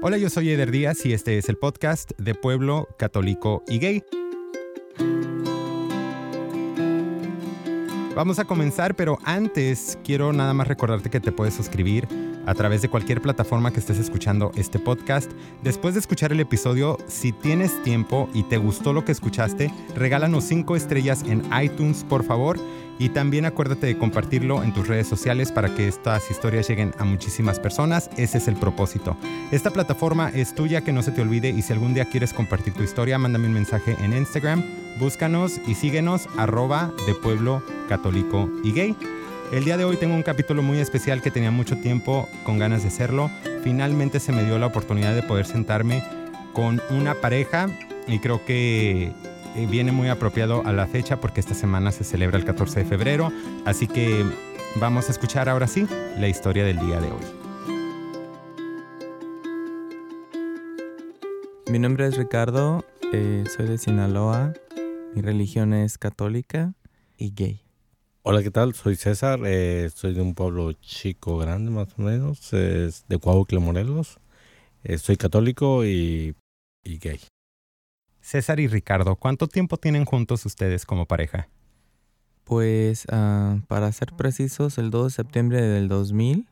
Hola, yo soy Eder Díaz y este es el podcast de Pueblo Católico y Gay. Vamos a comenzar, pero antes quiero nada más recordarte que te puedes suscribir a través de cualquier plataforma que estés escuchando este podcast. Después de escuchar el episodio, si tienes tiempo y te gustó lo que escuchaste, regálanos 5 estrellas en iTunes, por favor. Y también acuérdate de compartirlo en tus redes sociales para que estas historias lleguen a muchísimas personas. Ese es el propósito. Esta plataforma es tuya, que no se te olvide. Y si algún día quieres compartir tu historia, mándame un mensaje en Instagram. Búscanos y síguenos arroba de pueblo católico y gay. El día de hoy tengo un capítulo muy especial que tenía mucho tiempo con ganas de hacerlo. Finalmente se me dio la oportunidad de poder sentarme con una pareja y creo que viene muy apropiado a la fecha porque esta semana se celebra el 14 de febrero. Así que vamos a escuchar ahora sí la historia del día de hoy. Mi nombre es Ricardo, eh, soy de Sinaloa, mi religión es católica y gay. Hola, ¿qué tal? Soy César, eh, soy de un pueblo chico, grande más o menos, es de Coahuila, Morelos. Eh, soy católico y, y gay. César y Ricardo, ¿cuánto tiempo tienen juntos ustedes como pareja? Pues ah, para ser precisos, el 2 de septiembre del 2000,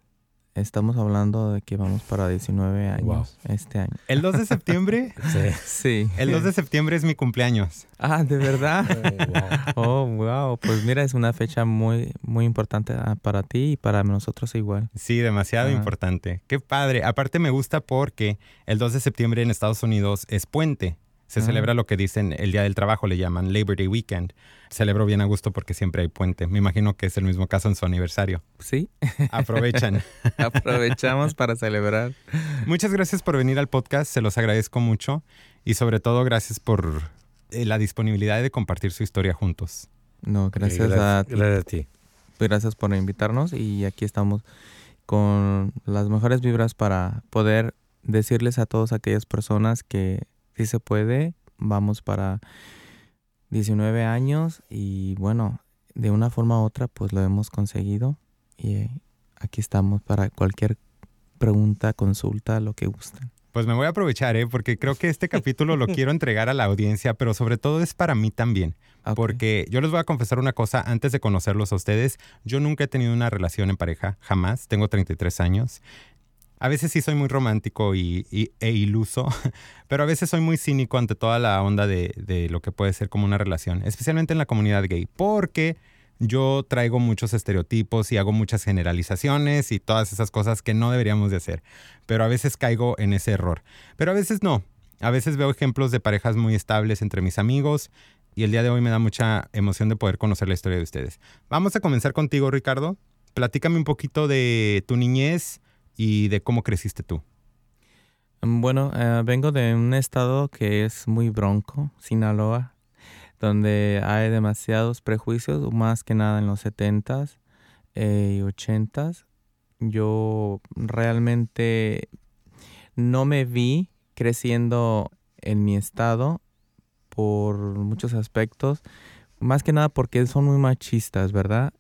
estamos hablando de que vamos para 19 años Wow. este año. ¿El 2 de septiembre? Sí. Sí. El 2 de septiembre es mi cumpleaños. Ah, ¿de verdad? Wow. Oh, wow. Pues mira, es una fecha muy, muy importante ah, para ti y para nosotros igual. Sí, demasiado importante. Qué padre. Aparte me gusta porque el 2 de septiembre en Estados Unidos es puente. Se Ah. celebra lo que dicen el Día del Trabajo, le llaman Labor Day Weekend. Celebro bien a gusto porque siempre hay puente. Me imagino que es el mismo caso en su aniversario. Sí, Aprovechan. aprovechamos para celebrar. Muchas gracias por venir al podcast, se los agradezco mucho y sobre todo gracias por eh, la disponibilidad de compartir su historia juntos. No, gracias, gracias, a ti. gracias a ti. Gracias por invitarnos y aquí estamos con las mejores vibras para poder decirles a todas aquellas personas que sí se puede. Vamos para 19 años y bueno, de una forma u otra pues lo hemos conseguido y eh, aquí estamos para cualquier pregunta, consulta, lo que gusten. Pues me voy a aprovechar, ¿eh? porque creo que este capítulo lo quiero entregar a la audiencia, pero sobre todo es para mí también. Porque yo les voy a confesar una cosa antes de conocerlos a ustedes. Yo nunca he tenido una relación en pareja, jamás. Tengo 33 años. A veces sí soy muy romántico y, e iluso, pero a veces soy muy cínico ante toda la onda de, de lo que puede ser como una relación, especialmente en la comunidad gay, porque yo traigo muchos estereotipos y hago muchas generalizaciones y todas esas cosas que no deberíamos de hacer, pero a veces caigo en ese error, pero a veces no. A veces veo ejemplos de parejas muy estables entre mis amigos y el día de hoy me da mucha emoción de poder conocer la historia de ustedes. Vamos a comenzar contigo, Ricardo. Platícame un poquito de tu niñez y de cómo creciste tú. Bueno, eh, vengo de un estado que es muy bronco, Sinaloa, donde hay demasiados prejuicios, más que nada en los 70s eh, y 80s. Yo realmente no me vi creciendo en mi estado por muchos aspectos, más que nada porque son muy machistas, ¿verdad?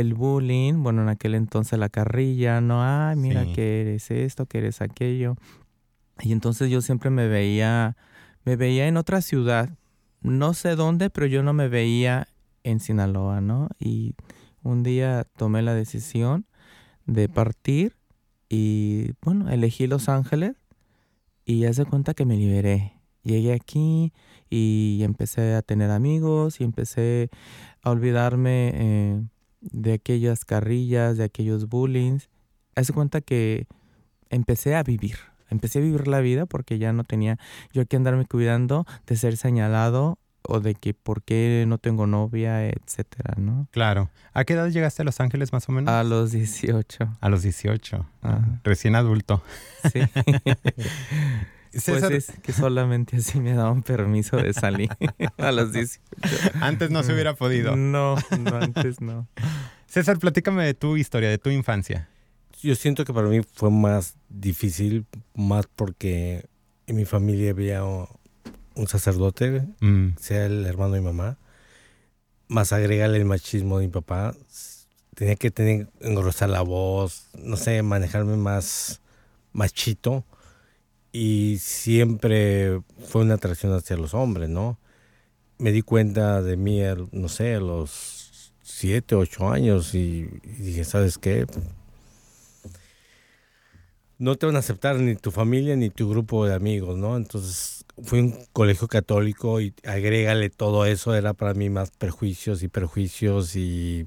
El bullying, bueno, en aquel entonces la carrilla, no, ay, mira Sí. que eres esto, que eres aquello. Y entonces yo siempre me veía, me veía en otra ciudad, no sé dónde, pero yo no me veía en Sinaloa, ¿no? Y un día tomé la decisión de partir y, bueno, elegí Los Ángeles y haz de cuenta que me liberé. Llegué aquí y empecé a tener amigos y empecé a olvidarme eh, de aquellas carrillas, de aquellos bullings. Haz de cuenta que empecé a vivir. Empecé a vivir la vida porque ya no tenía yo que andarme cuidando de ser señalado o de que por qué no tengo novia, etcétera, ¿no? Claro. ¿A qué edad llegaste a Los Ángeles más o menos? A los 18. A los 18. Ajá. Recién adulto. Sí. César, Pues es que solamente así me daban permiso de salir a los 18. antes no se hubiera podido. No, no, antes no. César, platícame de tu historia, de tu infancia. Yo siento que para mí fue más difícil, más porque en mi familia había un sacerdote, Mm, sea el hermano de mi mamá, más agregarle el machismo de mi papá. Tenía que tener, engrosar la voz, no sé, manejarme más machito. Y siempre fue una atracción hacia los hombres, ¿no? Me di cuenta de mí, no sé, a los siete, ocho años y, dije, ¿sabes qué? No te van a aceptar ni tu familia ni tu grupo de amigos, ¿no? Entonces fui a un colegio católico y agrégale todo eso, era para mí más perjuicios y perjuicios y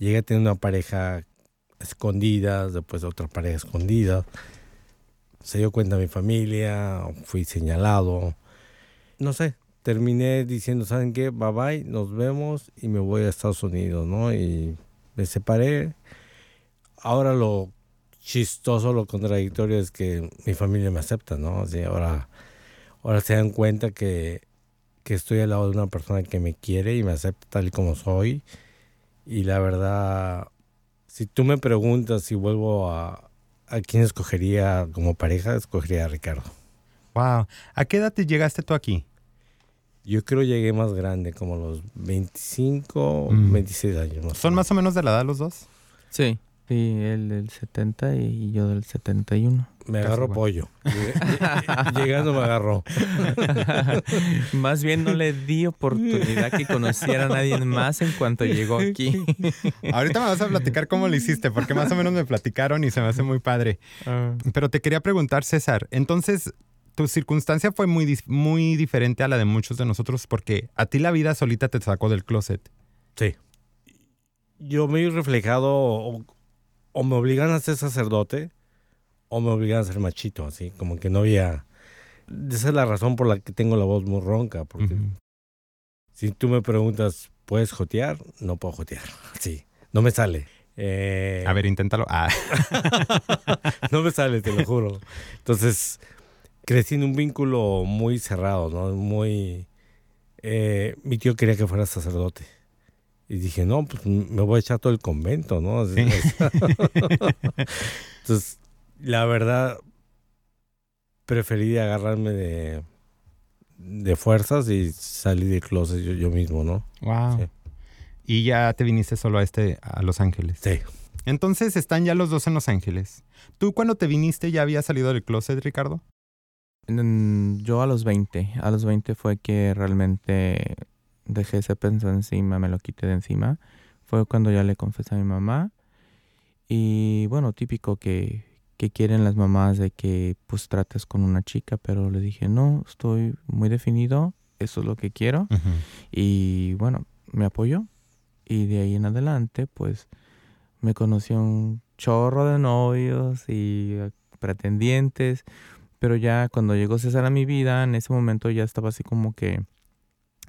llegué a tener una pareja escondida, después otra pareja escondida se dio cuenta mi familia, fui señalado. No sé, terminé diciendo, ¿saben qué? Bye bye, nos vemos y me voy a Estados Unidos, ¿no? Y me separé. Ahora lo chistoso, lo contradictorio es que mi familia me acepta, ¿no? Así ahora, ahora se dan cuenta que, que estoy al lado de una persona que me quiere y me acepta tal y como soy. Y la verdad, si tú me preguntas si vuelvo a, a quién escogería como pareja, escogería a Ricardo. Wow. ¿A qué edad te llegaste tú aquí? Yo creo llegué más grande, como los 25, 26 mm. años. ¿Son más o menos de la edad los dos? Sí. Sí, él del 70 y yo del 71. Me agarró pollo. Llegando me agarró. más bien no le di oportunidad que conociera a nadie más en cuanto llegó aquí. Ahorita me vas a platicar cómo lo hiciste, porque más o menos me platicaron y se me hace muy padre. Ah. Pero te quería preguntar, César, entonces tu circunstancia fue muy, muy diferente a la de muchos de nosotros porque a ti la vida solita te sacó del closet. Sí. Yo me he reflejado o me obligan a ser sacerdote o me obligan a ser machito, así, como que no había... Esa es la razón por la que tengo la voz muy ronca, porque si tú me preguntas, ¿puedes jotear? No puedo jotear, sí, no me sale. Eh, a ver, inténtalo. Ah. no me sale, te lo juro. Entonces, crecí en un vínculo muy cerrado, ¿no? Muy... Eh, mi tío quería que fuera sacerdote. Y dije, no, pues me voy a echar todo el convento, ¿no? Entonces, la verdad, preferí agarrarme de, de fuerzas y salir de closet yo, mismo, ¿no? Wow. Y ya te viniste solo a este, a Los Ángeles. Sí. Entonces están ya los dos en Los Ángeles. ¿Tú cuando te viniste ya habías salido del closet, Ricardo? Yo a los 20. A los 20 fue que realmente dejé ese peso encima, me lo quité de encima. Fue cuando ya le confesé a mi mamá. Y bueno, típico que, que quieren las mamás de que pues trates con una chica, pero le dije, no, estoy muy definido, eso es lo que quiero. Y bueno, me apoyó. Y de ahí en adelante, pues me conoció un chorro de novios y pretendientes. Pero ya cuando llegó César a mi vida, en ese momento ya estaba así como que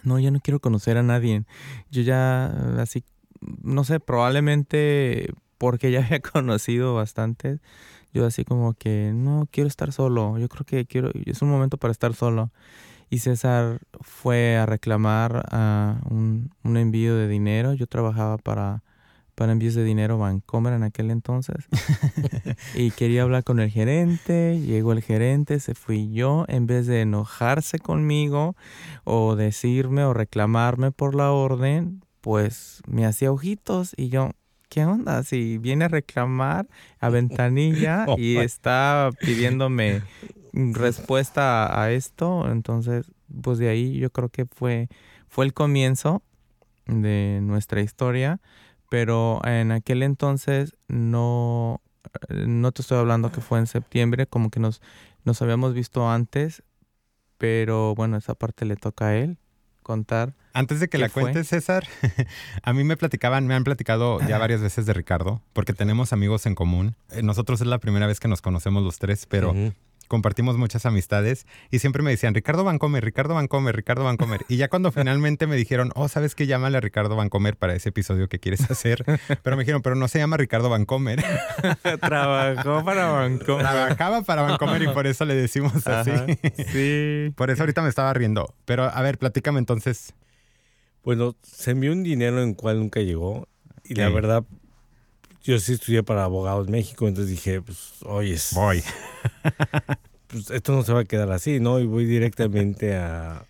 no, ya no quiero conocer a nadie. Yo ya, así, no sé, probablemente porque ya había conocido bastante, yo así como que, no, quiero estar solo, yo creo que quiero, es un momento para estar solo. Y César fue a reclamar a un, un envío de dinero, yo trabajaba para para envíos de dinero Vancomer en aquel entonces. y quería hablar con el gerente, llegó el gerente, se fui yo, en vez de enojarse conmigo o decirme o reclamarme por la orden, pues me hacía ojitos y yo, ¿qué onda? Si viene a reclamar a ventanilla y está pidiéndome respuesta a esto, entonces, pues de ahí yo creo que fue, fue el comienzo de nuestra historia pero en aquel entonces no, no te estoy hablando que fue en septiembre, como que nos, nos habíamos visto antes, pero bueno, esa parte le toca a él contar. Antes de que la cuentes, César, a mí me platicaban, me han platicado ya varias veces de Ricardo, porque tenemos amigos en común. Eh, nosotros es la primera vez que nos conocemos los tres, pero compartimos muchas amistades y siempre me decían, Ricardo Vancomer, Ricardo Vancomer, Ricardo Vancomer. Y ya cuando finalmente me dijeron, oh, ¿sabes qué? Llámale a Ricardo Vancomer para ese episodio que quieres hacer. Pero me dijeron, pero no se llama Ricardo Vancomer. Trabajó para Vancomer. Trabajaba para Vancomer y por eso le decimos así. sí. Por eso ahorita me estaba riendo. Pero a ver, platícame entonces. Bueno, se envió un dinero en cual nunca llegó. Y la verdad, yo sí estudié para abogados en México, entonces dije, pues, oye, voy. pues esto no se va a quedar así, ¿no? Y voy directamente a...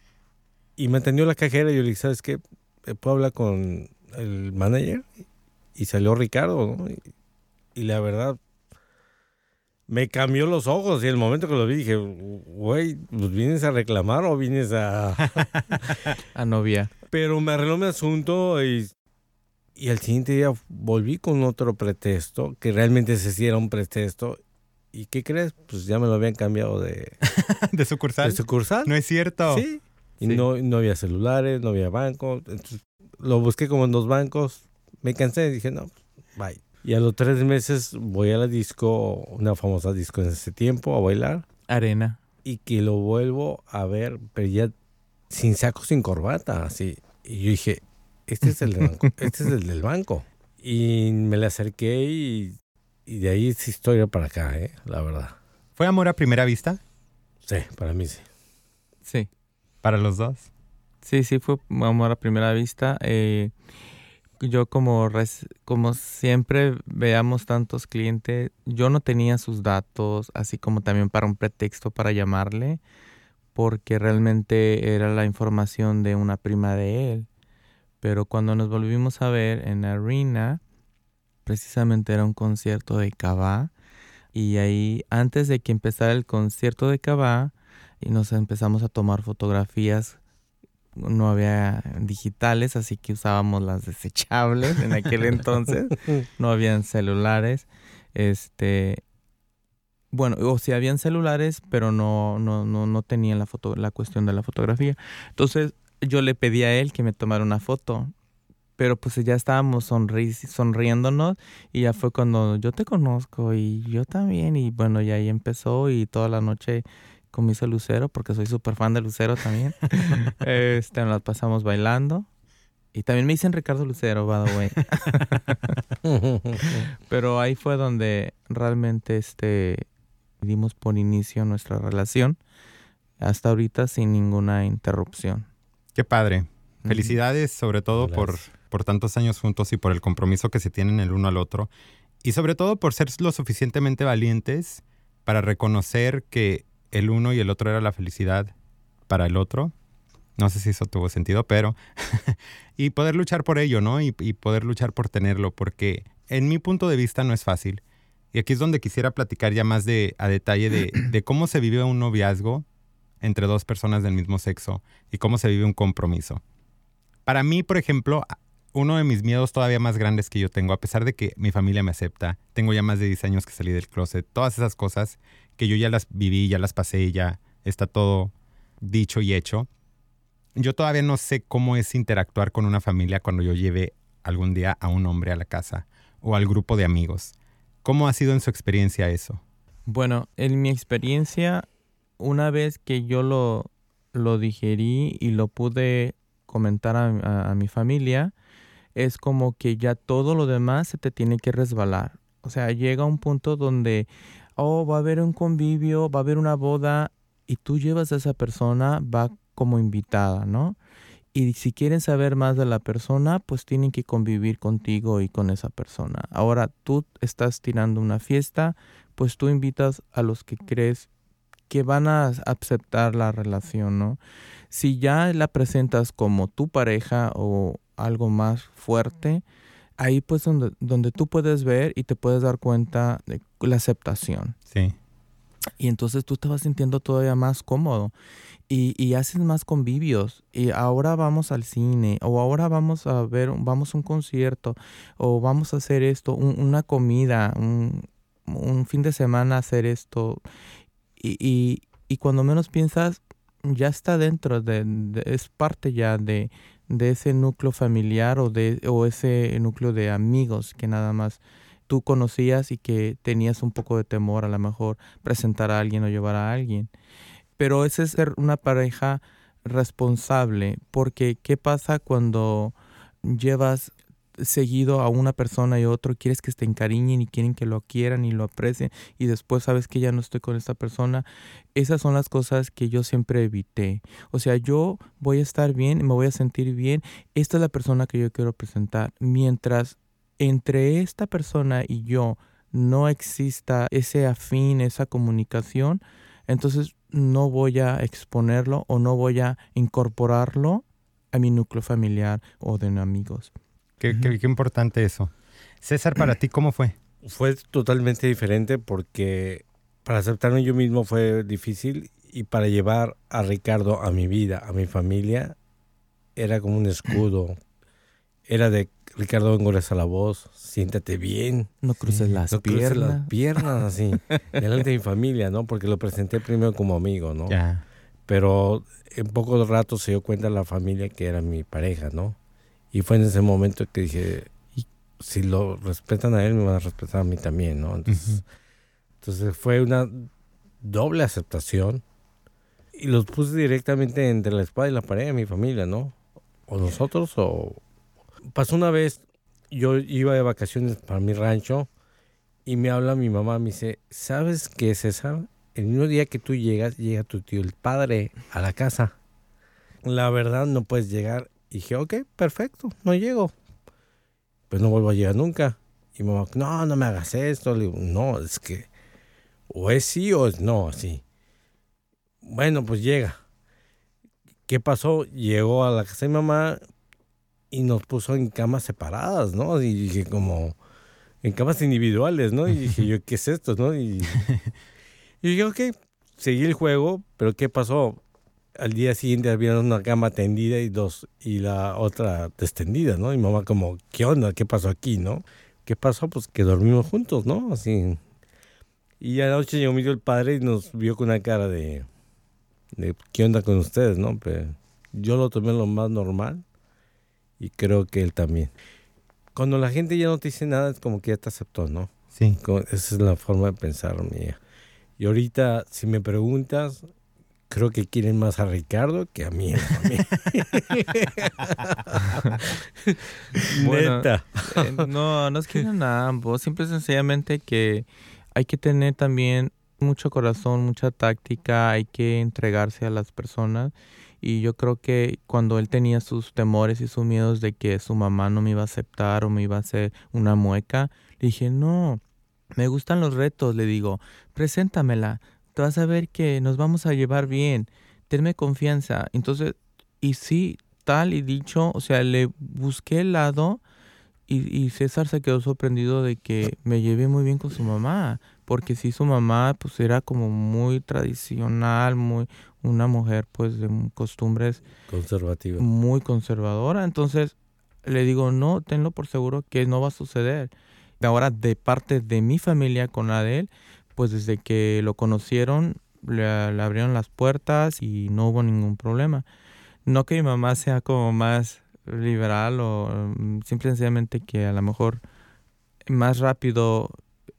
Y me atendió la cajera y yo le dije, ¿sabes qué? ¿Puedo hablar con el manager? Y salió Ricardo, ¿no? Y, la verdad, me cambió los ojos y el momento que lo vi dije, güey, pues vienes a reclamar o vienes a... a novia. Pero me arregló mi asunto y, y el siguiente día volví con otro pretexto, que realmente ese sí era un pretexto. ¿Y qué crees? Pues ya me lo habían cambiado de... ¿De sucursal? De sucursal. No es cierto. Sí. Y No, no había celulares, no había banco. Entonces, lo busqué como en dos bancos. Me cansé y dije, no, bye. Y a los tres meses voy a la disco, una famosa disco en ese tiempo, a bailar. Arena. Y que lo vuelvo a ver, pero ya sin saco, sin corbata, así. Y yo dije, este es el del banco. este es el del banco. Y me le acerqué y, y de ahí es historia para acá, ¿eh? la verdad. ¿Fue amor a primera vista? Sí, para mí sí. Sí. ¿Para los dos? Sí, sí, fue amor a primera vista. Eh, yo como, como siempre veamos tantos clientes, yo no tenía sus datos, así como también para un pretexto para llamarle, porque realmente era la información de una prima de él. Pero cuando nos volvimos a ver en Arena, precisamente era un concierto de Cabá, y ahí antes de que empezara el concierto de Cabá, y nos empezamos a tomar fotografías no había digitales, así que usábamos las desechables en aquel entonces. No habían celulares. Este, bueno, o si habían celulares, pero no, no, no, no tenían la foto, la cuestión de la fotografía. Entonces, yo le pedí a él que me tomara una foto. Pero pues ya estábamos sonri sonriéndonos y ya fue cuando yo te conozco y yo también. Y bueno, y ahí empezó y toda la noche con Lucero, porque soy súper fan de Lucero también. este, nos pasamos bailando. Y también me dicen Ricardo Lucero, by the way. Pero ahí fue donde realmente este, dimos por inicio nuestra relación. Hasta ahorita sin ninguna interrupción. Qué padre. Felicidades sobre todo por, por tantos años juntos y por el compromiso que se tienen el uno al otro. Y sobre todo por ser lo suficientemente valientes para reconocer que el uno y el otro era la felicidad para el otro. No sé si eso tuvo sentido, pero... y poder luchar por ello, ¿no? Y, poder luchar por tenerlo, porque en mi punto de vista no es fácil. Y aquí es donde quisiera platicar ya más de, a detalle de, de cómo se vive un noviazgo entre dos personas del mismo sexo y cómo se vive un compromiso. Para mí, por ejemplo, uno de mis miedos todavía más grandes que yo tengo, a pesar de que mi familia me acepta, tengo ya más de 10 años que salí del closet, todas esas cosas, que yo ya las viví, ya las pasé, ya está todo dicho y hecho. Yo todavía no sé cómo es interactuar con una familia cuando yo lleve algún día a un hombre a la casa o al grupo de amigos. ¿Cómo ha sido en su experiencia eso? Bueno, en mi experiencia, una vez que yo lo, lo digerí y lo pude comentar a, a mi familia, es como que ya todo lo demás se te tiene que resbalar. O sea, llega un punto donde oh, va a haber un convivio, va a haber una boda y tú llevas a esa persona, va como invitada, ¿no? Y si quieren saber más de la persona, pues tienen que convivir contigo y con esa persona. Ahora tú estás tirando una fiesta, pues tú invitas a los que crees que van a aceptar la relación, ¿no? Si ya la presentas como tu pareja o algo más fuerte, ahí pues donde, donde tú puedes ver y te puedes dar cuenta de la aceptación. Sí. Y entonces tú te vas sintiendo todavía más cómodo y, y, haces más convivios. Y ahora vamos al cine, o ahora vamos a ver, vamos a un concierto, o vamos a hacer esto, una comida, un, un, fin de semana hacer esto. Y, y, cuando menos piensas, ya está dentro, de es parte ya de, de ese núcleo familiar o, de, o ese núcleo de amigos que nada más tú conocías y que tenías un poco de temor a lo mejor presentar a alguien o llevar a alguien. Pero ese es ser una pareja responsable, porque ¿qué pasa cuando llevas seguido a una persona y otro, quieres que te encariñen y quieren que lo quieran y lo aprecien y después sabes que ya no estoy con esta persona. Esas son las cosas que yo siempre evité. O sea, yo voy a estar bien, me voy a sentir bien. Esta es la persona que yo quiero presentar. Mientras entre esta persona y yo no exista ese afín, esa comunicación, entonces no voy a exponerlo o no voy a incorporarlo a mi núcleo familiar o de amigos. Qué, qué, importante eso. César, para ti, ¿cómo fue? Fue totalmente diferente porque para aceptarme yo mismo fue difícil y para llevar a Ricardo a mi vida, a mi familia, era como un escudo. Era de Ricardo, engoreza la voz, siéntate bien. No cruces las no cruces piernas. las piernas así, delante de mi familia, ¿no? Porque lo presenté primero como amigo, ¿no? Ya. Pero en poco rato se dio cuenta la familia que era mi pareja, ¿no? Y fue en ese momento que dije, si lo respetan a él, me van a respetar a mí también, ¿no? Entonces, entonces fue una doble aceptación y los puse directamente entre la espada y la pared de mi familia, ¿no? O nosotros o... Pasó una vez, yo iba de vacaciones para mi rancho y me habla mi mamá, me dice, ¿sabes qué, César? El mismo día que tú llegas, llega tu tío, el padre, a la casa. La verdad, no puedes llegar. Y dije, ok, perfecto, no llego. Pues no vuelvo a llegar nunca. Y mi mamá, no, no me hagas esto. Le digo, no, es que o es sí o es no, así. Bueno, pues llega. ¿Qué pasó? Llegó a la casa de mi mamá y nos puso en camas separadas, ¿no? Y dije como en camas individuales, ¿no? Y dije yo, ¿qué es esto, no? Y, y dije, ok, seguí el juego, pero ¿qué pasó? Al día siguiente había una cama tendida y dos y la otra descendida, ¿no? Y mamá como, ¿qué onda? ¿Qué pasó aquí, no? ¿Qué pasó? Pues que dormimos juntos, ¿no? Así. Y a la noche llegó el padre y nos vio con una cara de, de ¿qué onda con ustedes, no? Pero yo lo tomé lo más normal y creo que él también. Cuando la gente ya no te dice nada, es como que ya te aceptó, ¿no? Sí. Esa es la forma de pensar mía. Y ahorita, si me preguntas, creo que quieren más a Ricardo que a mí. Bueno, Neta. Eh, no, nos quieren a ambos. Simple y sencillamente que hay que tener también mucho corazón, mucha táctica, hay que entregarse a las personas. Y yo creo que cuando él tenía sus temores y sus miedos de que su mamá no me iba a aceptar o me iba a hacer una mueca, le dije, no, me gustan los retos, le digo, preséntamela, te vas a ver que nos vamos a llevar bien, tenme confianza. Entonces, y sí, tal y dicho, o sea, le busqué el lado y, y César se quedó sorprendido de que me llevé muy bien con su mamá, porque sí, su mamá pues era como muy tradicional, muy una mujer pues de costumbres Conservativo. muy conservadora, entonces le digo, no, tenlo por seguro que no va a suceder. Ahora, de parte de mi familia con la de él, pues desde que lo conocieron, le, le abrieron las puertas y no hubo ningún problema. No que mi mamá sea como más liberal o mm, simple y sencillamente que a lo mejor más rápido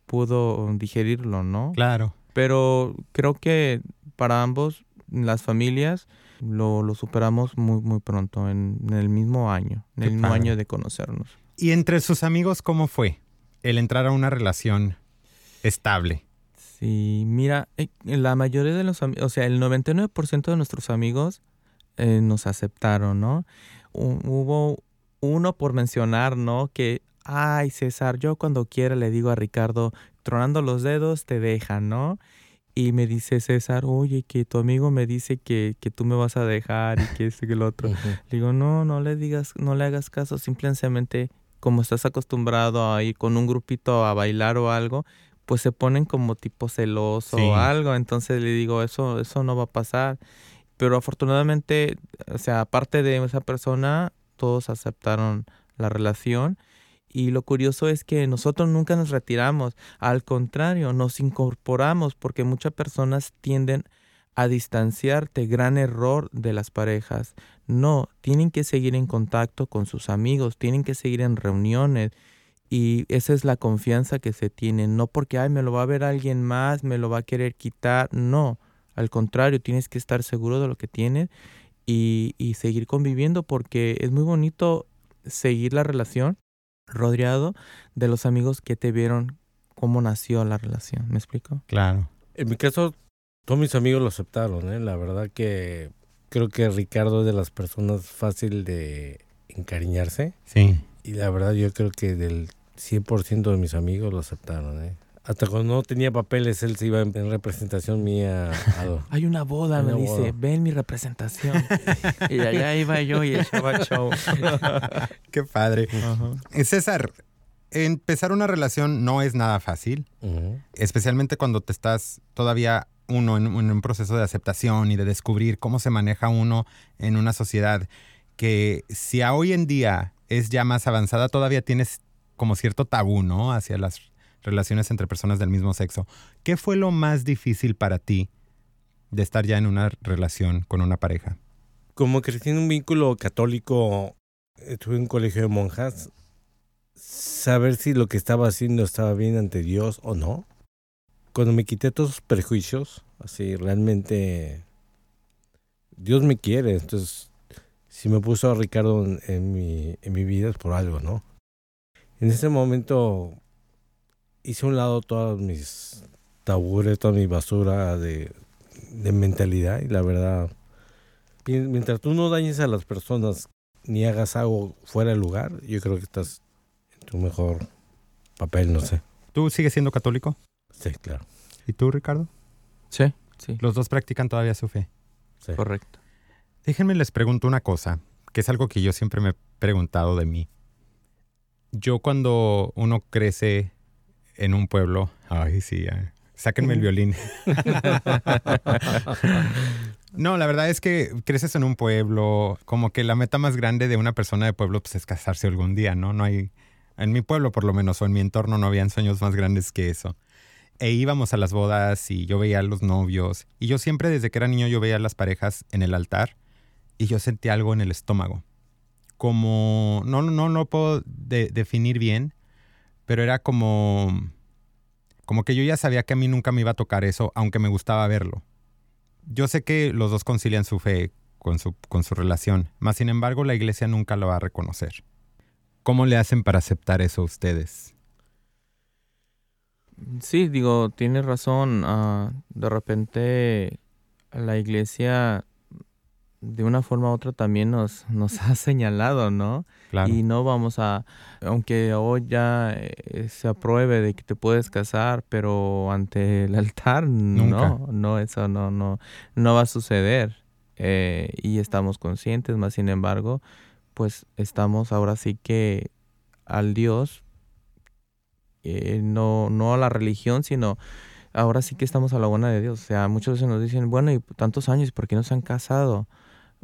pudo digerirlo, ¿no? Claro. Pero creo que para ambos, las familias, lo, lo superamos muy, muy pronto, en, en el mismo año, en Qué el mismo padre. año de conocernos. ¿Y entre sus amigos cómo fue el entrar a una relación estable? Sí, mira, eh, la mayoría de los amigos, o sea, el 99% de nuestros amigos eh, nos aceptaron, ¿no? Hu- Hubo uno por mencionar, ¿no? Que, ay, César, yo cuando quiera le digo a Ricardo, tronando los dedos te dejan, ¿no? Y me dice César, oye, que tu amigo me dice que, que tú me vas a dejar y que este que el otro. Le digo, no, no le digas, no le hagas caso, simplemente como estás acostumbrado a ir con un grupito a bailar o algo, pues se ponen como tipo celoso Sí. o algo, entonces le digo, eso, eso no va a pasar. Pero afortunadamente, o sea, aparte de esa persona, todos aceptaron la relación. Y lo curioso es que nosotros nunca nos retiramos, al contrario, nos incorporamos porque muchas personas tienden a distanciarte, gran error de las parejas. No, tienen que seguir en contacto con sus amigos, tienen que seguir en reuniones y esa es la confianza que se tiene, no porque, ay, me lo va a ver alguien más, me lo va a querer quitar, no, al contrario, tienes que estar seguro de lo que tienes y, y seguir conviviendo porque es muy bonito seguir la relación rodeado de los amigos que te vieron cómo nació la relación, ¿me explico? Claro. En mi caso, todos mis amigos lo aceptaron, ¿eh? La verdad que creo que Ricardo es de las personas fácil de encariñarse. Sí. Y la verdad yo creo que del 100% de mis amigos lo aceptaron, ¿eh? Hasta cuando no tenía papeles, él se iba en en representación mía a... Hay una boda, Una me dice, boda. ven mi representación. y allá iba yo y echaba show. Qué padre. Eh, César, empezar una relación no es nada fácil, especialmente cuando te estás todavía uno en, en un proceso de aceptación y de descubrir cómo se maneja uno en una sociedad que si a hoy en día es ya más avanzada, todavía tienes como cierto tabú, ¿no? Hacia las relaciones entre personas del mismo sexo. ¿Qué fue lo más difícil para ti de estar ya en una relación con una pareja? Como crecí en un vínculo católico, estuve en un colegio de monjas, saber si lo que estaba haciendo estaba bien ante Dios o no. Cuando me quité todos los prejuicios, así realmente Dios me quiere, entonces si me puso a Ricardo en, mi, en mi vida es por algo, ¿no? En ese momento hice a un lado todos mis tabúes, toda mi basura de, de mentalidad y la verdad Mien- Mientras tú no dañes a las personas ni hagas algo fuera de lugar, yo creo que estás en tu mejor papel, no sé. ¿Tú sigues siendo católico? Sí, claro. ¿Y tú, Ricardo? Sí, sí, Los dos practican todavía su fe. Sí. correcto. Déjenme les pregunto una cosa, que es algo que yo siempre me he preguntado de mí. Yo cuando uno crece en un pueblo, ay sí, ya, sáquenme el violín. no, la verdad es que creces en un pueblo, como que la meta más grande de una persona de pueblo pues, es casarse algún día, ¿no? No hay, en mi pueblo por lo menos, o en mi entorno no habían sueños más grandes que eso. E íbamos a las bodas y yo veía a los novios. Y yo siempre desde que era niño yo veía a las parejas en el altar y yo sentí algo en el estómago. Como, no, no lo puedo de- definir bien, pero era como, como que yo ya sabía que a mí nunca me iba a tocar eso, aunque me gustaba verlo. Yo sé que los dos concilian su fe con su, con su relación, mas sin embargo la iglesia nunca lo va a reconocer. ¿Cómo le hacen para aceptar eso ustedes? Sí, digo, tienes razón. ah, de repente la iglesia de una forma u otra también nos, nos ha señalado, ¿no? Claro. Y no vamos a, aunque hoy ya eh, se apruebe de que te puedes casar, pero ante el altar, Nunca. no, no, eso no, no, no va a suceder. Eh, y estamos conscientes, más sin embargo, pues estamos ahora sí que al Dios, eh, no, no a la religión, sino ahora sí que estamos a la buena de Dios. O sea, muchas veces nos dicen, bueno, y tantos años, ¿por qué no se han casado?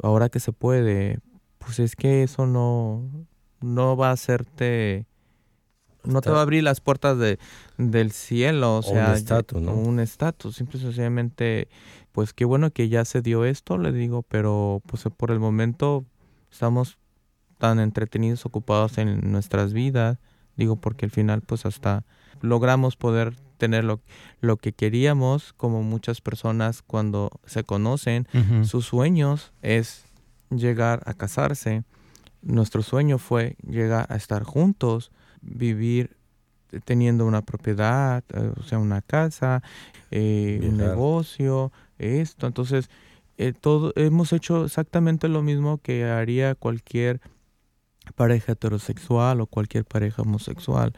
Ahora que se puede. Pues es que eso no, no va a hacerte, no te va a abrir las puertas de, del cielo. O O un sea, estatus, ¿no? Un estatus. Simple y sencillamente, pues qué bueno que ya se dio esto, le digo, pero pues por el momento estamos tan entretenidos, ocupados en nuestras vidas. Digo, porque al final, pues hasta logramos poder tener lo, lo que queríamos, como muchas personas cuando se conocen, sus sueños es llegar a casarse. Nuestro sueño fue llegar a estar juntos, vivir teniendo una propiedad, eh, o sea, una casa, eh, un negocio, esto. Entonces, eh, todo, hemos hecho exactamente lo mismo que haría cualquier pareja heterosexual o cualquier pareja homosexual.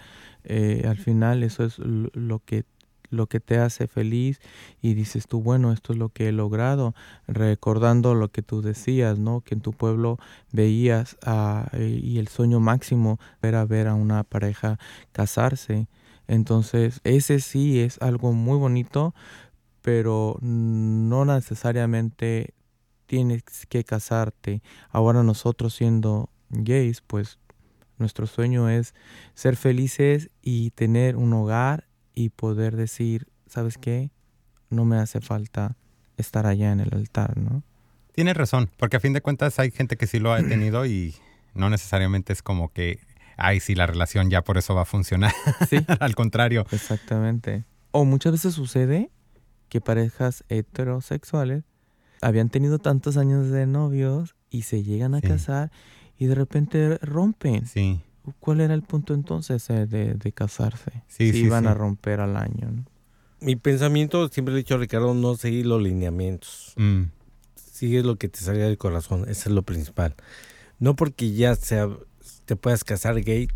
Eh, al final eso es lo que lo que te hace feliz y dices tú, bueno, esto es lo que he logrado, recordando lo que tú decías, ¿no? Que en tu pueblo veías eh, y el sueño máximo era ver a una pareja casarse. Entonces, ese sí es algo muy bonito, pero no necesariamente tienes que casarte. Ahora nosotros siendo gays, pues nuestro sueño es ser felices y tener un hogar y poder decir, ¿sabes qué? No me hace falta estar allá en el altar, ¿no? Tienes razón, porque a fin de cuentas hay gente que sí lo ha tenido y no necesariamente es como que, ay, sí, la relación ya por eso va a funcionar. Sí, Al contrario. exactamente. O muchas veces sucede que parejas heterosexuales habían tenido tantos años de novios y se llegan a Sí. casar y de repente rompen. Sí, ¿Cuál era el punto entonces eh, de, de casarse? Sí, si sí, iban sí. a romper al año, ¿no? Mi pensamiento, siempre le he dicho a Ricardo, no seguir los lineamientos. Mm, Sigue lo que te salga del corazón, eso es lo principal. No porque ya sea, te puedas casar gay,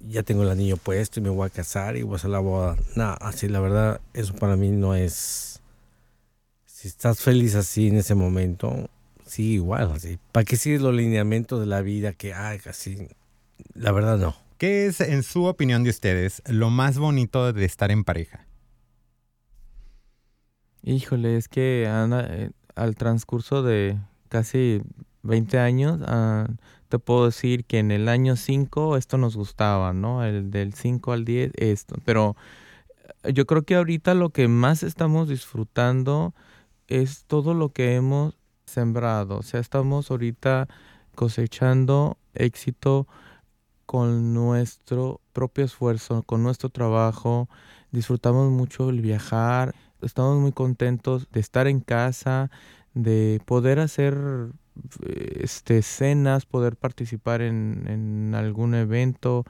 ya tengo el anillo puesto y me voy a casar y voy a hacer la boda. No, así la verdad, eso para mí no es... Si estás feliz así en ese momento, sigue igual, así. ¿Para qué sigues los lineamientos de la vida que, ay, así? La verdad no. ¿Qué es, en su opinión de ustedes, lo más bonito de estar en pareja? Híjole, es que Ana, eh, al transcurso de casi 20 años, ah, te puedo decir que en el año 5 esto nos gustaba, ¿no? El del 5 al 10 esto. Pero eh, yo creo que ahorita lo que más estamos disfrutando es todo lo que hemos sembrado. O sea, estamos ahorita cosechando éxito con nuestro propio esfuerzo, con nuestro trabajo. Disfrutamos mucho el viajar. Estamos muy contentos de estar en casa, de poder hacer este, cenas, poder participar en, en algún evento.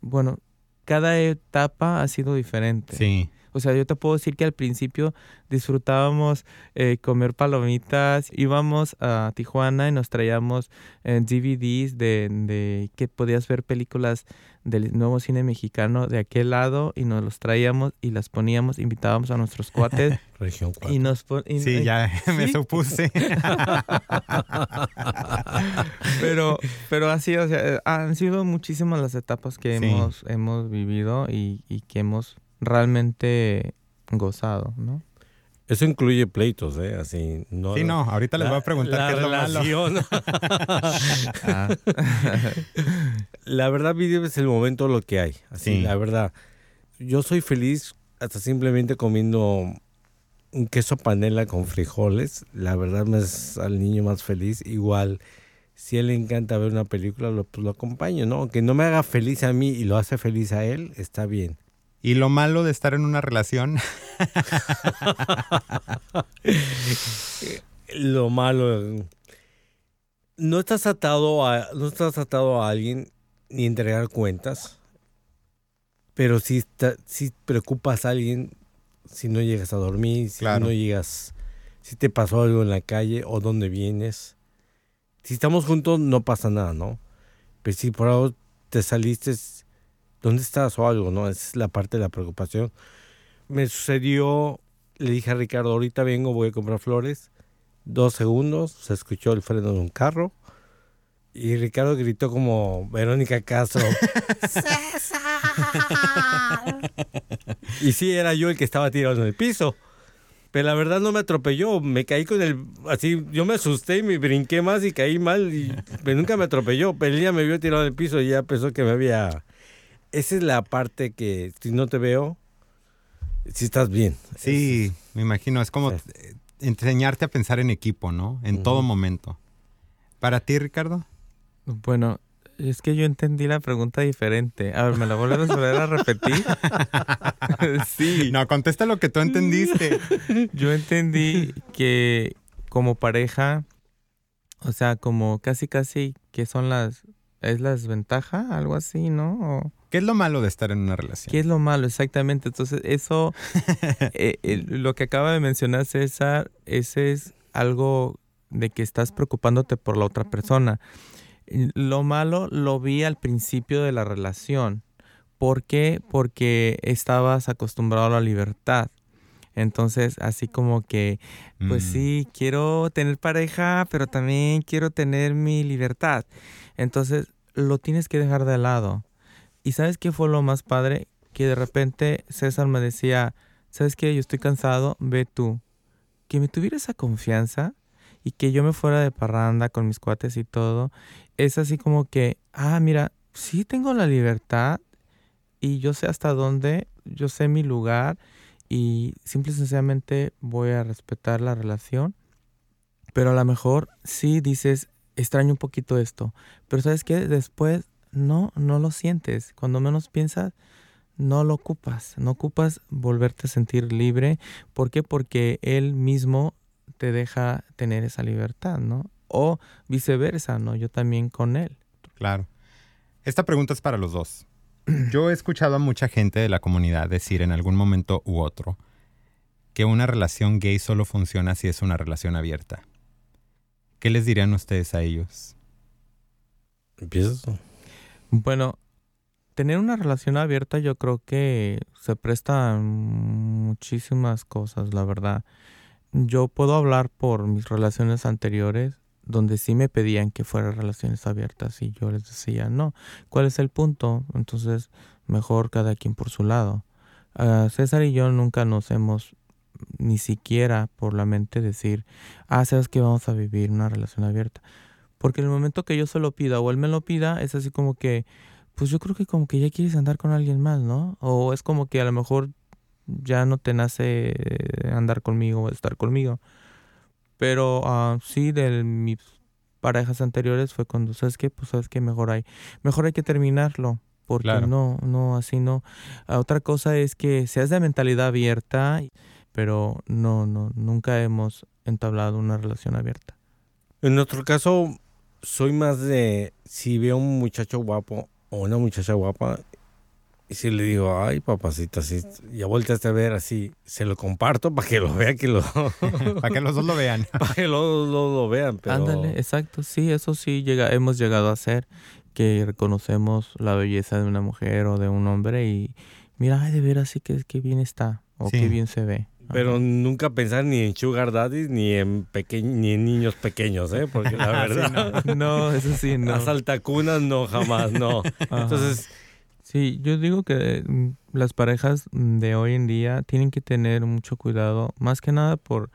Bueno, cada etapa ha sido diferente. Sí. O sea, yo te puedo decir que al principio disfrutábamos eh, comer palomitas, íbamos a Tijuana y nos traíamos eh, DVDs de, de, que podías ver películas del nuevo cine mexicano de aquel lado y nos los traíamos y las poníamos, invitábamos a nuestros cuates. Región 4. Y nos y- Sí, y- ya me supuse. pero, pero así, o sea, eh, han sido muchísimas las etapas que Sí. hemos, hemos vivido y, y que hemos realmente gozado, ¿no? Eso incluye pleitos, ¿eh? Así, no. Sí, no, ahorita les voy a preguntar la qué es lo malo. relación. Ah, La verdad, video es el momento lo que hay. Así, Sí. la verdad. Yo soy feliz hasta simplemente comiendo un queso panela con frijoles. La verdad me es al niño más feliz. Igual, si a él le encanta ver una película, lo, pues lo acompaño, ¿no? Aunque no me haga feliz a mí y lo hace feliz a él, está bien. Y lo malo de estar en una relación, Lo malo, no estás atado a, no estás atado a alguien ni entregar cuentas, pero si si preocupas a alguien si no llegas a dormir, si Claro. no llegas, si te pasó algo en la calle o dónde vienes. Si estamos juntos no pasa nada, ¿no? Pero si por algo te saliste, ¿dónde estás o algo, no? Esa es la parte de la preocupación. Me sucedió, le dije a Ricardo, ahorita vengo, voy a comprar flores. Dos segundos, se escuchó el freno de un carro. Y Ricardo gritó como Verónica Castro. y sí, era yo el que estaba tirado en el piso. Pero la verdad no me atropelló, me caí con el... Así, yo me asusté y me brinqué más y caí mal. Y, pero nunca me atropelló. Pero ella me vio tirado en el piso y ya pensó que me había... Esa es la parte que si no te veo, si estás bien. sí, me imagino, es como eh, enseñarte a pensar en equipo, ¿no? En todo momento. ¿Para ti, Ricardo? bueno, es que yo entendí la pregunta diferente. A ver, ¿me la vuelves a volver a repetir? sí. No, contesta lo que tú entendiste. Yo entendí que como pareja, o sea, como casi casi que son las es la desventaja, algo así, ¿no? O- ¿Qué es lo malo de estar en una relación? ¿Qué es lo malo? Exactamente. Entonces, eso, eh, eh, lo que acaba de mencionar César, ese es algo de que estás preocupándote por la otra persona. Lo malo lo vi al principio de la relación. ¿Por qué? Porque estabas acostumbrado a la libertad. Entonces, así como que, pues Mm, sí, quiero tener pareja, pero también quiero tener mi libertad. Entonces, lo tienes que dejar de lado. ¿Y sabes qué fue lo más padre? Que de repente César me decía, ¿sabes qué? Yo estoy cansado, ve tú. Que me tuviera esa confianza y que yo me fuera de parranda con mis cuates y todo, es así como que, ah, mira, sí tengo la libertad y yo sé hasta dónde, yo sé mi lugar y simple y sencillamente voy a respetar la relación. Pero a lo mejor sí dices, extraño un poquito esto. Pero sabes qué, después no, no lo sientes. Cuando menos piensas, no lo ocupas. No ocupas volverte a sentir libre. ¿Por qué? Porque él mismo te deja tener esa libertad, ¿no? O viceversa, ¿no? Yo también con él. Claro. Esta pregunta es para los dos. Yo he escuchado a mucha gente de la comunidad decir en algún momento u otro que una relación gay solo funciona si es una relación abierta. ¿Qué les dirían ustedes a ellos? ¿Empiezas? Bueno, tener una relación abierta yo creo que se presta muchísimas cosas, la verdad. Yo puedo hablar por mis relaciones anteriores donde sí me pedían que fuera relaciones abiertas y yo les decía, no, ¿cuál es el punto? Entonces, mejor cada quien por su lado. Ah, César y yo nunca nos hemos ni siquiera por la mente decir, ah, sabes que vamos a vivir una relación abierta. Porque en el momento que yo se lo pida o él me lo pida, es así como que, pues yo creo que como que ya quieres andar con alguien más, ¿no? O es como que a lo mejor ya no te nace andar conmigo o estar conmigo. Pero uh, sí, de mis parejas anteriores fue cuando, ¿sabes qué? Pues sabes que mejor hay, mejor hay que terminarlo. Porque no, no, así no. Ah, otra cosa es que seas de mentalidad abierta, pero no, no, nunca hemos entablado una relación abierta. En nuestro caso, soy más de si veo un muchacho guapo o una muchacha guapa, y si le digo, ay, papacita, si ya volteaste a ver así, se lo comparto para que lo vea, que lo... para que los dos lo vean. para que los dos lo, vean. Pero... Ándale, exacto, sí, eso sí llega, hemos llegado a hacer, que reconocemos la belleza de una mujer o de un hombre y mira, ay, de ver así que, que bien está o qué bien se ve. Pero nunca pensar ni en sugar daddies ni en ni en niños pequeños, ¿eh? Porque la verdad... no. eso sí, no. Las altacunas no, jamás, no. Entonces Sí, yo digo que mm, las parejas de hoy en día tienen que tener mucho cuidado, más que nada por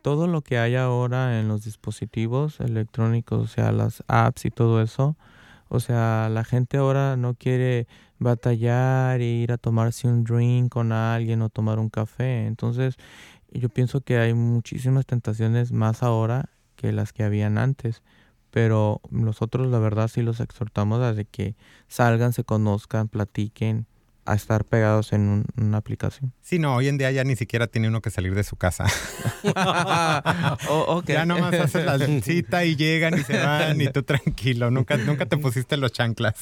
todo lo que hay ahora en los dispositivos electrónicos, o sea, las apps y todo eso. O sea, la gente ahora no quiere batallar e ir a tomarse un drink con alguien o tomar un café. Entonces, yo pienso que hay muchísimas tentaciones más ahora que las que habían antes pero nosotros la verdad sí los exhortamos a que salgan, se conozcan, platiquen, a estar pegados en una aplicación. Sí, no, hoy en día ya ni siquiera tiene uno que salir de su casa. oh, okay. Ya nomás haces la cita y llegan y se van y tú tranquilo, nunca, nunca te pusiste los chanclas.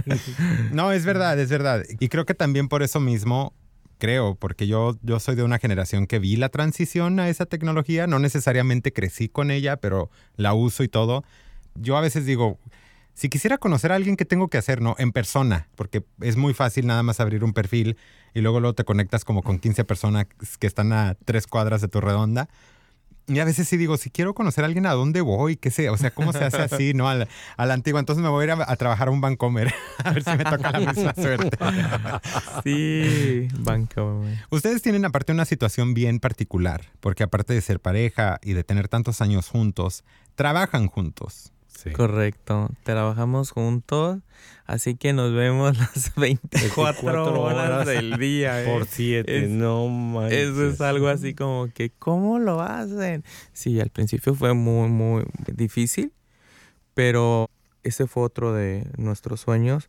no, es verdad, es verdad. Y creo que también por eso mismo creo, porque yo, yo soy de una generación que vi la transición a esa tecnología, no necesariamente crecí con ella, pero la uso y todo. Yo a veces digo, si quisiera conocer a alguien, ¿qué tengo que hacer? No, en persona, porque es muy fácil nada más abrir un perfil y luego, luego te conectas como con 15 personas que están a tres cuadras de tu redonda. Y a veces sí digo, si quiero conocer a alguien, ¿a dónde voy? ¿Qué sé? O sea, ¿cómo se hace así, no? A la, antigua. Entonces me voy a ir a, trabajar a un Bancomer. a ver si me toca la misma suerte. sí, Bancomer. Ustedes tienen aparte una situación bien particular, porque aparte de ser pareja y de tener tantos años juntos, trabajan juntos. Correcto. Trabajamos juntos, así que nos vemos las 24, horas, del día. Por 7, no manches. Eso es algo así como que, ¿cómo lo hacen? Sí, al principio fue muy, muy difícil, pero ese fue otro de nuestros sueños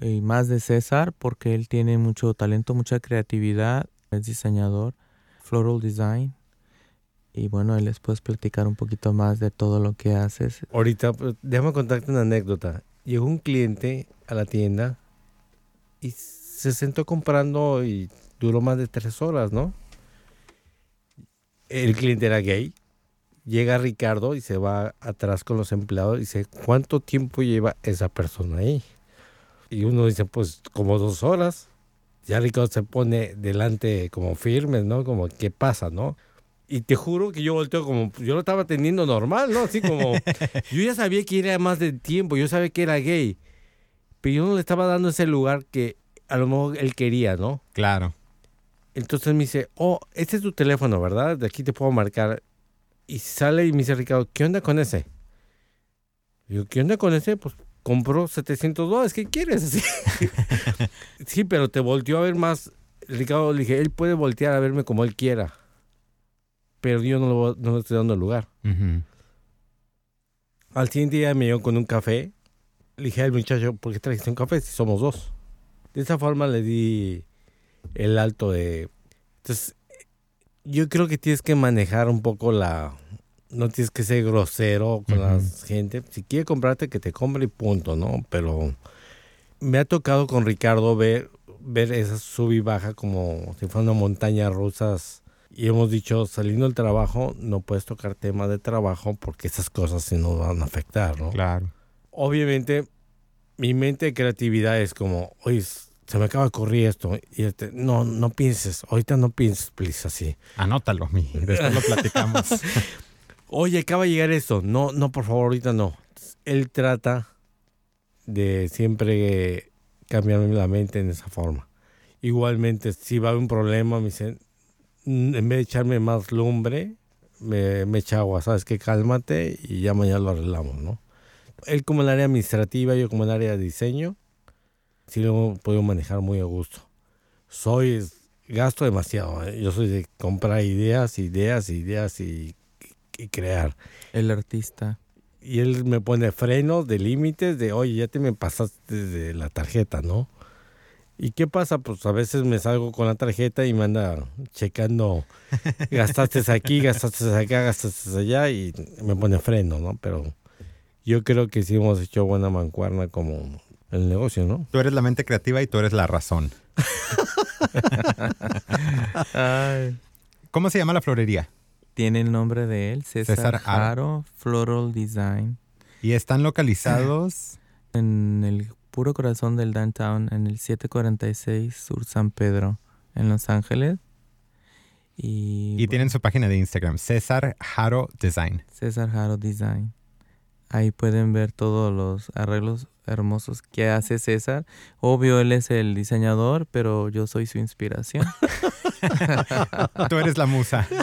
y más de César porque él tiene mucho talento, mucha creatividad, es diseñador, floral design y bueno, les puedes platicar un poquito más de todo lo que haces. Ahorita, pues, déjame contarte una anécdota. Llegó un cliente a la tienda y se sentó comprando y duró más de tres horas, ¿no? El cliente era gay. Llega Ricardo y se va atrás con los empleados y dice, ¿cuánto tiempo lleva esa persona ahí? Y uno dice, pues como dos horas. Ya Ricardo se pone delante como firme, ¿no? Como, ¿qué pasa, no? Y te juro que yo volteo como, yo lo estaba teniendo normal, ¿no? Así como, yo ya sabía que era más de tiempo, yo sabía que era gay, pero yo no le estaba dando ese lugar que a lo mejor él quería, ¿no? Claro. Entonces me dice, oh, este es tu teléfono, ¿verdad? De aquí te puedo marcar. Y sale y me dice, Ricardo, ¿qué onda con ese? yo, ¿qué onda con ese? Pues compró 700 dólares, ¿qué quieres? sí, pero te volteó a ver más. Ricardo le dije, él puede voltear a verme como él quiera pero yo no, lo, le estoy dando lugar. Al siguiente día me llegó con un café. Le dije al muchacho, ¿por qué trajiste un café si somos dos? De esa forma le di el alto de... Entonces, yo creo que tienes que manejar un poco la... No tienes que ser grosero con la gente. Si quiere comprarte, que te compre y punto, ¿no? Pero me ha tocado con Ricardo ver, ver esa sub y baja como si fuera una montaña rusas y hemos dicho, saliendo del trabajo, no puedes tocar temas de trabajo porque esas cosas sí nos van a afectar, ¿no? Claro. Obviamente, mi mente de creatividad es como, oye, se me acaba de ocurrir esto. Y este, no, no pienses, ahorita no pienses, please, así. Anótalo, mi, después lo platicamos. Oye, acaba de llegar esto. No, no, por favor, ahorita no. Él trata de siempre cambiarme la mente en esa forma. Igualmente, si va a haber un problema, me dice, "Mm, en vez de echarme más lumbre, me, me echa agua, ¿sabes qué? Cálmate y ya mañana lo arreglamos, ¿no? Él como el área administrativa, yo como el área de diseño, sí lo puedo manejar muy a gusto. Soy, gasto demasiado, ¿eh? yo soy de comprar ideas, ideas, ideas y, y crear. El artista. Y él me pone frenos de límites de, oye, ya te me pasaste de la tarjeta, ¿no? ¿Y qué pasa? Pues a veces me salgo con la tarjeta y me anda checando, gastaste aquí, gastaste acá, gastaste allá y me pone freno, ¿no? Pero yo creo que sí hemos hecho buena mancuerna como el negocio, ¿no? Tú eres la mente creativa y tú eres la razón. Ay. ¿Cómo se llama la florería? Tiene el nombre de él, César, César. Haro Floral Design. Y están localizados. En el puro corazón del downtown, en el 746 Sur San Pedro, en Los Ángeles. Y, Y tienen su página de Instagram, César Jaro Design. César Haro Design. Ahí pueden ver todos los arreglos hermosos que hace César. Obvio, él es el diseñador, pero yo soy su inspiración. Tú eres la musa.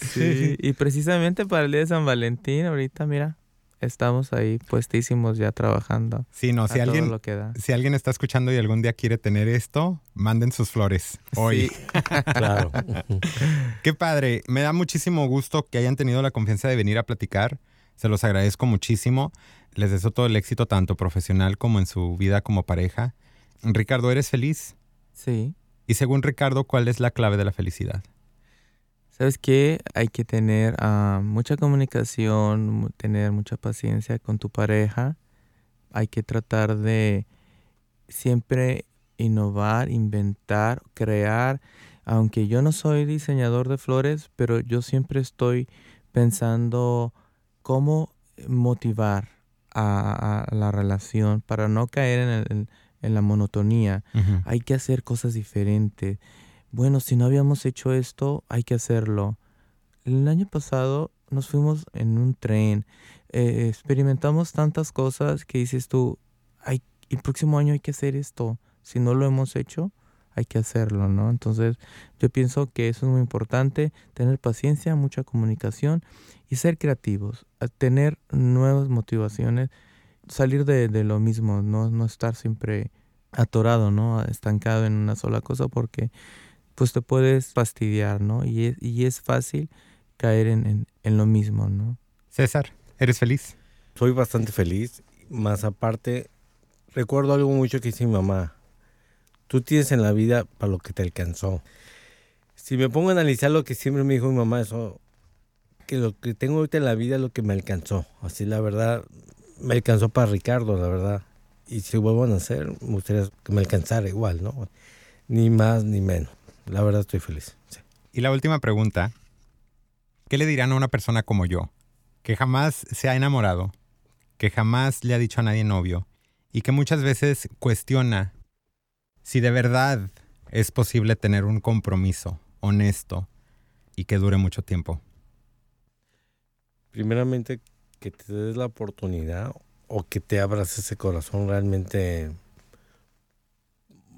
Sí, y precisamente para el día de San Valentín, ahorita, mira, estamos ahí puestísimos ya trabajando. Sí, no, si alguien, lo que da. si alguien está escuchando y algún día quiere tener esto, manden sus flores. Hoy. Sí. Claro. Qué padre. Me da muchísimo gusto que hayan tenido la confianza de venir a platicar. Se los agradezco muchísimo. Les deseo todo el éxito tanto profesional como en su vida como pareja. Ricardo, ¿eres feliz? Sí. Y según Ricardo, ¿cuál es la clave de la felicidad? ¿Sabes qué? Hay que tener ah, mucha comunicación, mu- tener mucha paciencia con tu pareja. Hay que tratar de siempre innovar, inventar, crear. Aunque yo no soy diseñador de flores, pero yo siempre estoy pensando cómo motivar a, a la relación para no caer en, el- en- en la monotonía hay que hacer cosas diferentes. Bueno, si no habíamos hecho esto, hay que hacerlo. El año pasado nos fuimos en un tren, eh, experimentamos tantas cosas que dices tú, hay, el próximo año hay que hacer esto. Si no lo hemos hecho, hay que hacerlo, ¿no? Entonces, yo pienso que eso es muy importante, tener paciencia, mucha comunicación y ser creativos, tener nuevas motivaciones, salir de, de lo mismo, no, no estar siempre atorado, ¿no? Estancado en una sola cosa porque pues te puedes fastidiar, ¿no? Y es, y es fácil caer en, en, en lo mismo, ¿no? César, ¿eres feliz? Soy bastante feliz. Más aparte, recuerdo algo mucho que dice mi mamá. Tú tienes en la vida para lo que te alcanzó. Si me pongo a analizar lo que siempre me dijo mi mamá, eso, que lo que tengo ahorita en la vida es lo que me alcanzó. Así la verdad, me alcanzó para Ricardo, la verdad. Y si vuelvo a nacer, me gustaría que me alcanzara igual, ¿no? Ni más ni menos. La verdad estoy feliz. sí. Y la última pregunta. ¿Qué le dirán a una persona como yo, que jamás se ha enamorado, que jamás le ha dicho a nadie novio y que muchas veces cuestiona si de verdad es posible tener un compromiso honesto y que dure mucho tiempo? primeramente que te des la oportunidad o que te abras ese corazón realmente.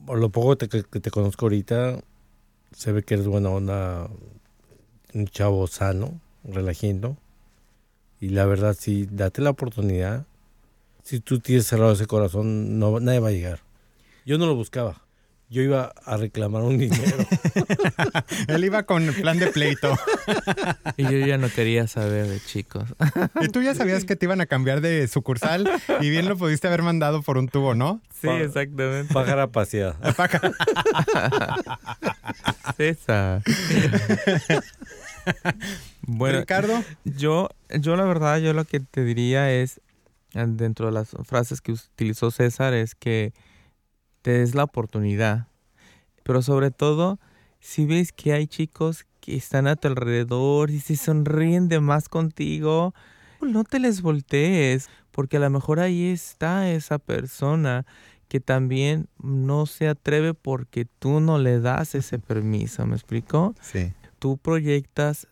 Por lo poco te- que te conozco ahorita, se ve que eres buena onda, un chavo sano, relajiendo. Y la verdad, sí, date la oportunidad. Si tú tienes cerrado ese corazón, no, nadie va a llegar. Yo no lo buscaba. Yo iba a reclamar un dinero. Él iba con plan de pleito. Y yo ya no quería saber de chicos. Y tú ya sabías que te iban a cambiar de sucursal y bien lo pudiste haber mandado por un tubo, ¿no? Sí, exactamente. Pájara paseada. Esa. bueno, Ricardo, yo, yo la verdad, yo lo que te diría es, dentro de las frases que utilizó César, es que te des la oportunidad. Pero sobre todo, si ves que hay chicos que están a tu alrededor y se sonríen de más contigo, no te les voltees, porque a lo mejor ahí está esa persona que también no se atreve porque tú no le das ese permiso, ¿me explico? sí. tú proyectas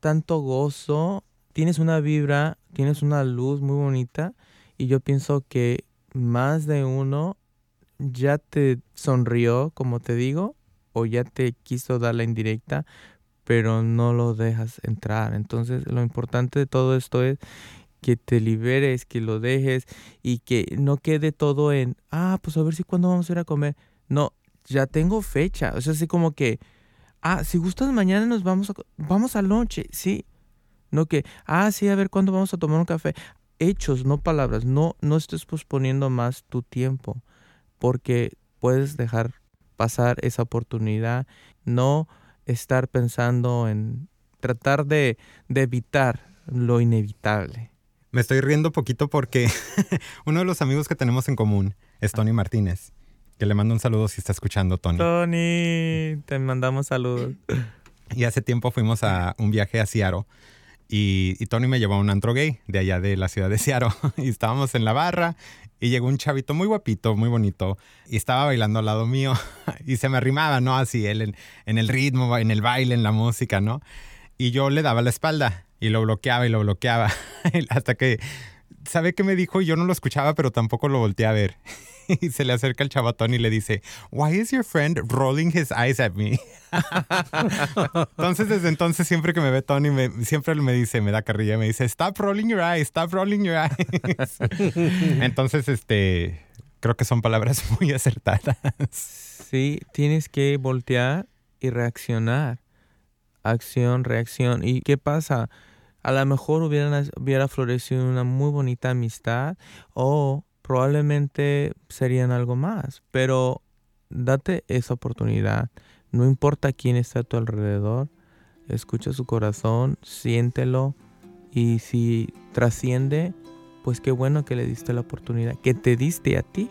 tanto gozo, tienes una vibra, tienes una luz muy bonita y yo pienso que más de uno ya te sonrió, como te digo, o ya te quiso dar la indirecta, pero no lo dejas entrar. Entonces, lo importante de todo esto es que te liberes, que lo dejes y que no quede todo en, ah, pues a ver si cuándo vamos a ir a comer. No, ya tengo fecha. O sea, así como que, ah, si gustas mañana nos vamos a, vamos al noche, sí. No que, ah, sí, a ver cuándo vamos a tomar un café. Hechos, no palabras. No, no estés posponiendo más tu tiempo porque puedes dejar pasar esa oportunidad. No estar pensando en tratar de, de evitar lo inevitable. Me estoy riendo poquito porque uno de los amigos que tenemos en común es Tony Martínez. Que le mando un saludo si está escuchando, Tony. Tony, te mandamos saludos. Y hace tiempo fuimos a un viaje a Seattle y, y, Tony me llevó a un antro gay de allá de la ciudad de Seattle. Y estábamos en la barra y llegó un chavito muy guapito, muy bonito, y estaba bailando al lado mío y se me arrimaba, ¿no? Así él en, en el ritmo, en el baile, en la música, ¿no? Y yo le daba la espalda y lo bloqueaba y lo bloqueaba hasta que sabe qué me dijo yo no lo escuchaba, pero tampoco lo volteé a ver. y se le acerca el chavatón y le dice, Why is your friend rolling his eyes at me? entonces, desde entonces, siempre que me ve Tony, me, siempre me dice, me da carrilla, me dice, Stop rolling your eyes, stop rolling your eyes. entonces, este, creo que son palabras muy acertadas. Sí, tienes que voltear y reaccionar. Acción, reacción. ¿Y qué pasa? A lo mejor hubiera, florecido una muy bonita amistad o probablemente serían algo más, pero date esa oportunidad. No importa quién está a tu alrededor, escucha su corazón, siéntelo y si trasciende, pues qué bueno que le diste la oportunidad, que te diste a ti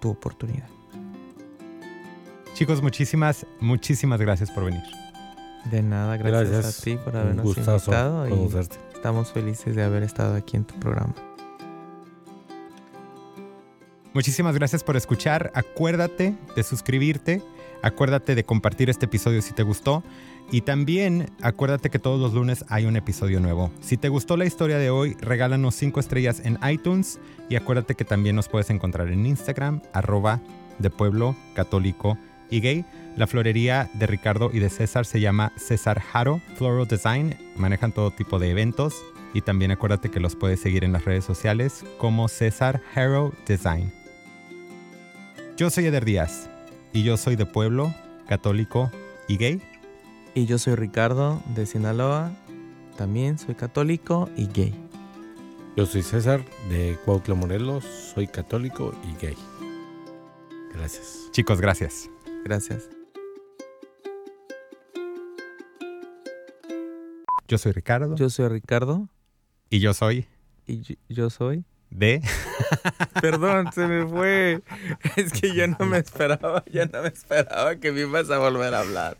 tu oportunidad. Chicos, muchísimas, muchísimas gracias por venir. De nada, gracias, a ti por habernos invitado y estamos felices de haber estado aquí en tu programa. Muchísimas gracias por escuchar. Acuérdate de suscribirte. Acuérdate de compartir este episodio si te gustó. Y también acuérdate que todos los lunes hay un episodio nuevo. Si te gustó la historia de hoy, regálanos 5 estrellas en iTunes. Y acuérdate que también nos puedes encontrar en Instagram, arroba de pueblo católico y gay. La florería de Ricardo y de César se llama César Jaro Floral Design. Manejan todo tipo de eventos. Y también acuérdate que los puedes seguir en las redes sociales como César Haro Design. Yo soy Eder Díaz y yo soy de pueblo, católico y gay. Y yo soy Ricardo de Sinaloa, también soy católico y gay. Yo soy César de Cuautla, Morelos, soy católico y gay. Gracias. Chicos, gracias. Gracias. Yo soy Ricardo. Yo soy Ricardo. Y yo soy. Y yo soy de... Perdón, se me fue. Es que yo no me esperaba, yo no me esperaba que me ibas a volver a hablar.